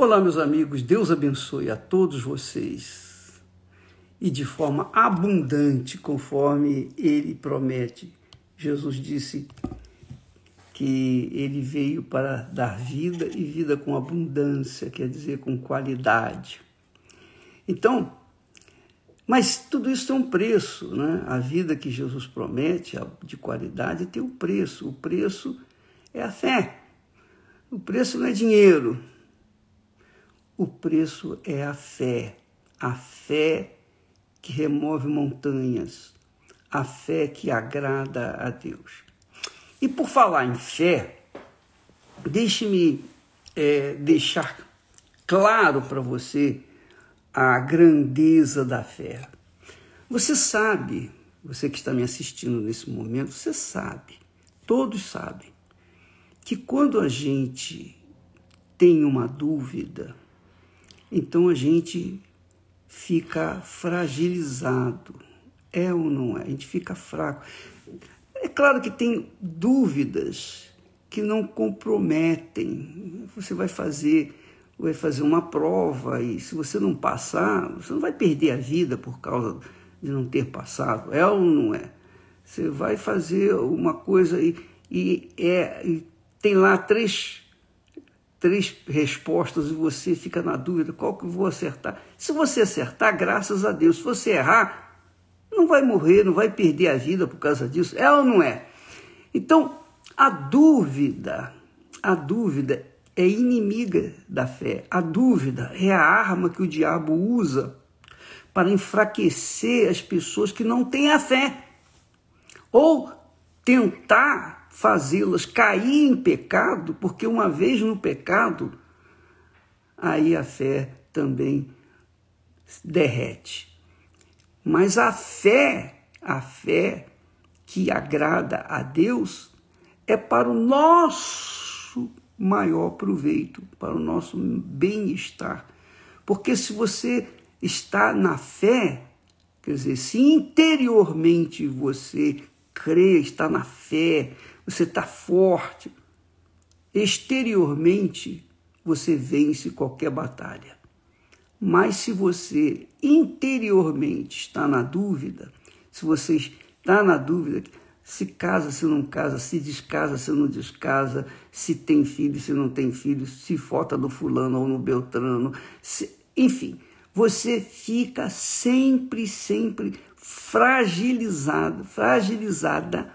Olá, meus amigos, Deus abençoe a todos vocês e de forma abundante, conforme ele promete. Jesus disse que ele veio para dar vida e vida com abundância, quer dizer, com qualidade. Então, mas tudo isso tem um preço, né? A vida que Jesus promete, de qualidade, tem um preço. O preço é a fé. O preço não é dinheiro, o preço é a fé, a fé que remove montanhas, a fé que agrada a Deus. E por falar em fé, deixe-me é, deixar claro para você a grandeza da fé. Você sabe, você que está me assistindo nesse momento, você sabe, todos sabem, que quando a gente tem uma dúvida, então a gente fica fragilizado. É ou não é? A gente fica fraco. É claro que tem dúvidas que não comprometem. Você vai fazer, vai fazer uma prova e se você não passar, você não vai perder a vida por causa de não ter passado. É ou não é? Você vai fazer uma coisa e, e, é, e tem lá três três respostas e você fica na dúvida qual que eu vou acertar. Se você acertar, graças a Deus. Se você errar, não vai morrer, não vai perder a vida por causa disso. É ou não é? Então, a dúvida, a dúvida é inimiga da fé. A dúvida é a arma que o diabo usa para enfraquecer as pessoas que não têm a fé. Ou tentar fazê-las cair em pecado, porque uma vez no pecado, aí a fé também derrete. Mas a fé, a fé que agrada a Deus, é para o nosso maior proveito, para o nosso bem-estar. Porque se você está na fé, quer dizer, se interiormente você crê, está na fé, você está forte. Exteriormente, você vence qualquer batalha. Mas se você interiormente está na dúvida, se você está na dúvida, se casa, se não casa, se descasa, se não descasa, se tem filho, se não tem filho, se vota no fulano ou no beltrano, se, enfim, você fica sempre, sempre fragilizado, fragilizada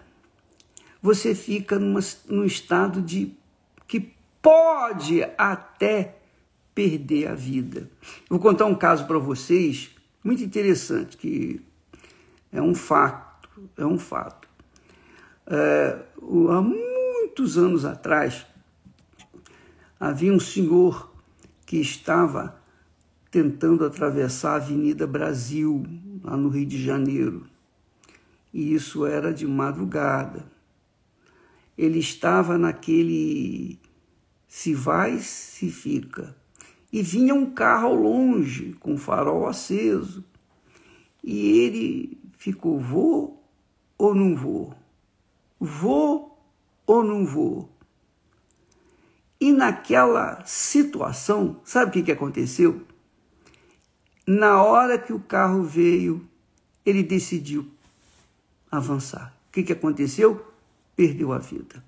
você fica numa, num estado de que pode até perder a vida. vou contar um caso para vocês muito interessante, que é um fato, é um fato. É, há muitos anos atrás, havia um senhor que estava tentando atravessar a Avenida Brasil, lá no Rio de Janeiro. E isso era de madrugada ele estava naquele se vai, se fica. E vinha um carro ao longe, com farol aceso. E ele ficou: vou ou não vou? Vou ou não vou? E naquela situação, sabe o que aconteceu? Na hora que o carro veio, ele decidiu avançar. O que, que aconteceu? perdeu a vida.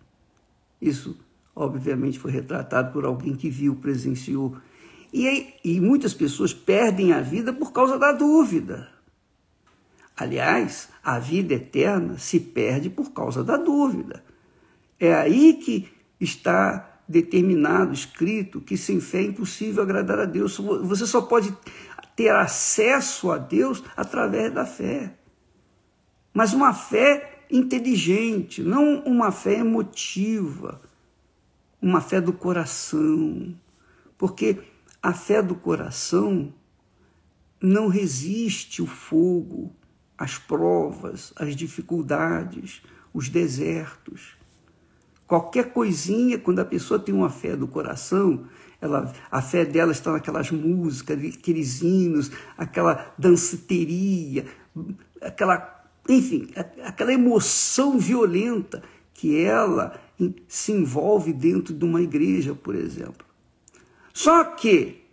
Isso, obviamente, foi retratado por alguém que viu, presenciou. E, e muitas pessoas perdem a vida por causa da dúvida. Aliás, a vida eterna se perde por causa da dúvida. É aí que está determinado, escrito, que sem fé é impossível agradar a Deus. Você só pode ter acesso a Deus através da fé. Mas uma fé inteligente, não uma fé emotiva, uma fé do coração. Porque a fé do coração não resiste o fogo, as provas, as dificuldades, os desertos. Qualquer coisinha, quando a pessoa tem uma fé do coração, ela, a fé dela está naquelas músicas, aqueles hinos, aquela danceteria, aquela enfim, aquela emoção violenta que ela se envolve dentro de uma igreja, por exemplo. Só que,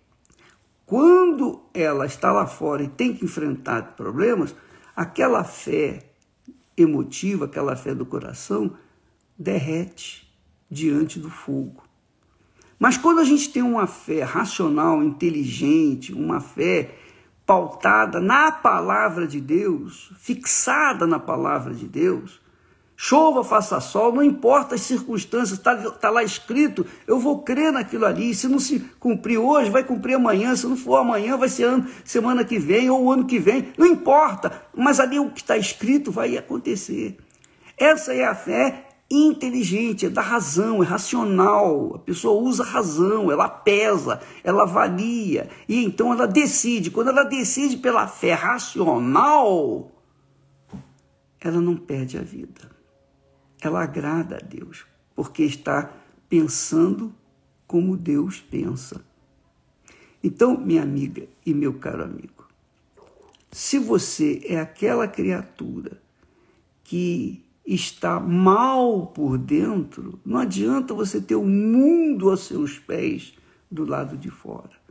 quando ela está lá fora e tem que enfrentar problemas, aquela fé emotiva, aquela fé do coração, derrete diante do fogo. Mas quando a gente tem uma fé racional, inteligente, uma fé pautada na palavra de Deus, fixada na palavra de Deus, chova, faça sol, não importa as circunstâncias, está tá lá escrito, eu vou crer naquilo ali. Se não se cumprir hoje, vai cumprir amanhã. Se não for amanhã, vai ser ano, semana que vem ou ano que vem, não importa. Mas ali o que está escrito vai acontecer. Essa é a fé inteligente, é da razão, é racional. A pessoa usa razão, ela pesa, ela avalia e então ela decide. Quando ela decide pela fé racional, ela não perde a vida ela agrada a Deus, porque está pensando como Deus pensa. Então, minha amiga e meu caro amigo, se você é aquela criatura que está mal por dentro, não adianta você ter o mundo aos seus pés do lado de fora.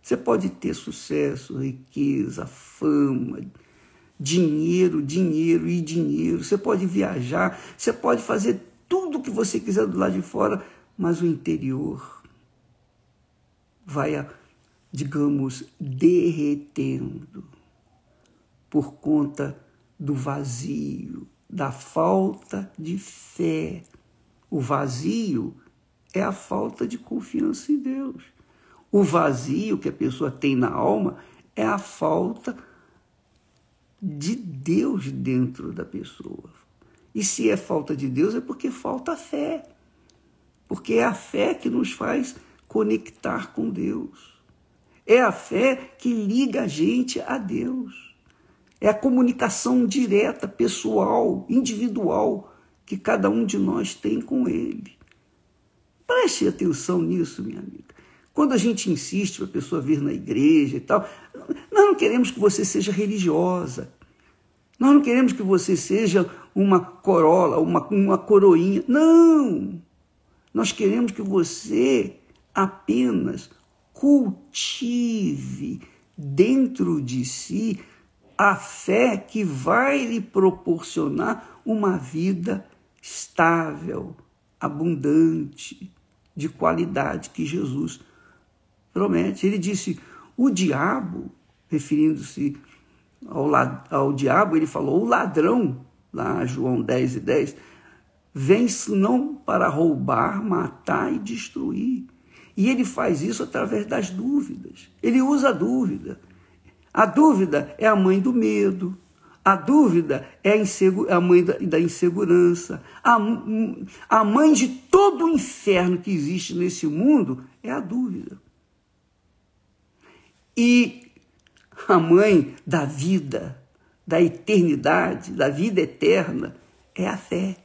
Você pode ter sucesso, riqueza, fama, dinheiro, dinheiro e dinheiro. Você pode viajar, você pode fazer tudo o que você quiser do lado de fora, mas o interior vai, digamos, derretendo por conta do vazio, da falta de fé. O vazio é a falta de confiança em Deus. O vazio que a pessoa tem na alma é a falta de de Deus dentro da pessoa. E se é falta de Deus, é porque falta fé. Porque é a fé que nos faz conectar com Deus. É a fé que liga a gente a Deus. É a comunicação direta, pessoal, individual, que cada um de nós tem com Ele. Preste atenção nisso, minha amiga. Quando a gente insiste para a pessoa vir na igreja e tal, nós não queremos que você seja religiosa. Nós não queremos que você seja uma corola, uma, uma coroinha. Não! Nós queremos que você apenas cultive dentro de si a fé que vai lhe proporcionar uma vida estável, abundante, de qualidade que Jesus promete. Ele disse: o diabo, referindo-se ao, ao diabo, ele falou: o ladrão, lá João 10 e 10, vem não para roubar, matar e destruir. E ele faz isso através das dúvidas. Ele usa a dúvida. A dúvida é a mãe do medo. A dúvida é a, a mãe da, da insegurança. A, a mãe de todo o inferno que existe nesse mundo é a dúvida. E a mãe da vida, da eternidade, da vida eterna, é a fé.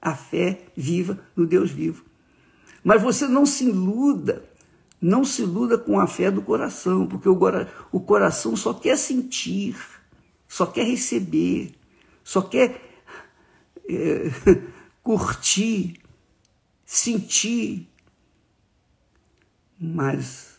A fé viva no Deus vivo. Mas você não se iluda, não se iluda com a fé do coração, porque o coração só quer sentir, só quer receber, só quer é, curtir, sentir. Mas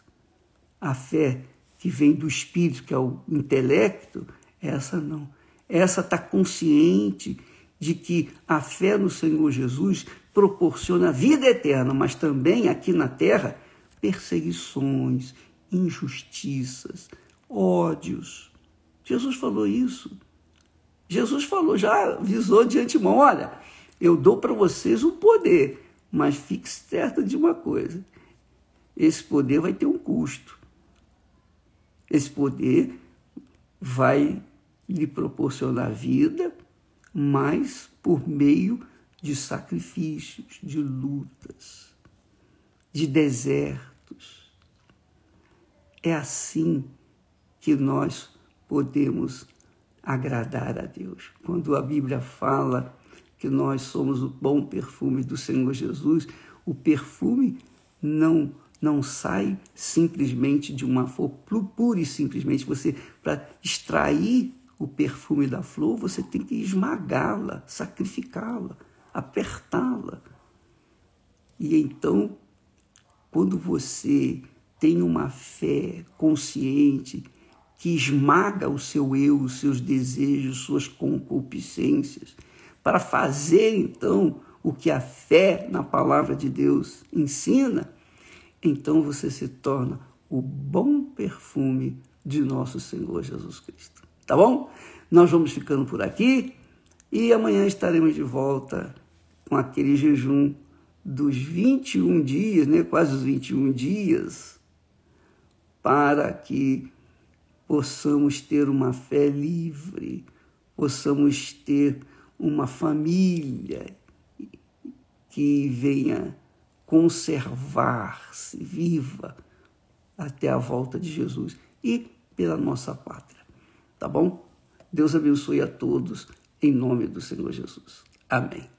a fé que vem do espírito, que é o intelecto, essa não. Essa está consciente de que a fé no Senhor Jesus proporciona vida eterna, mas também aqui na terra perseguições, injustiças, ódios. Jesus falou isso. Jesus falou, já avisou de antemão: olha, eu dou para vocês o poder, mas fique certo de uma coisa: esse poder vai ter um custo. Esse poder vai lhe proporcionar vida, mas por meio de sacrifícios, de lutas, de desertos. É assim que nós podemos agradar a Deus. Quando a Bíblia fala que nós somos o bom perfume do Senhor Jesus, o perfume não não sai simplesmente de uma flor, pura e simplesmente você, para extrair o perfume da flor, você tem que esmagá-la, sacrificá-la, apertá-la. E então, quando você tem uma fé consciente que esmaga o seu eu, os seus desejos, suas concupiscências, para fazer então o que a fé na palavra de Deus ensina, então você se torna o bom perfume de nosso Senhor Jesus Cristo. Tá bom? Nós vamos ficando por aqui e amanhã estaremos de volta com aquele jejum dos 21 dias, né, quase os 21 dias, para que possamos ter uma fé livre, possamos ter uma família que venha conservar-se viva até a volta de Jesus e pela nossa pátria. Tá bom? Deus abençoe a todos em nome do Senhor Jesus. Amém.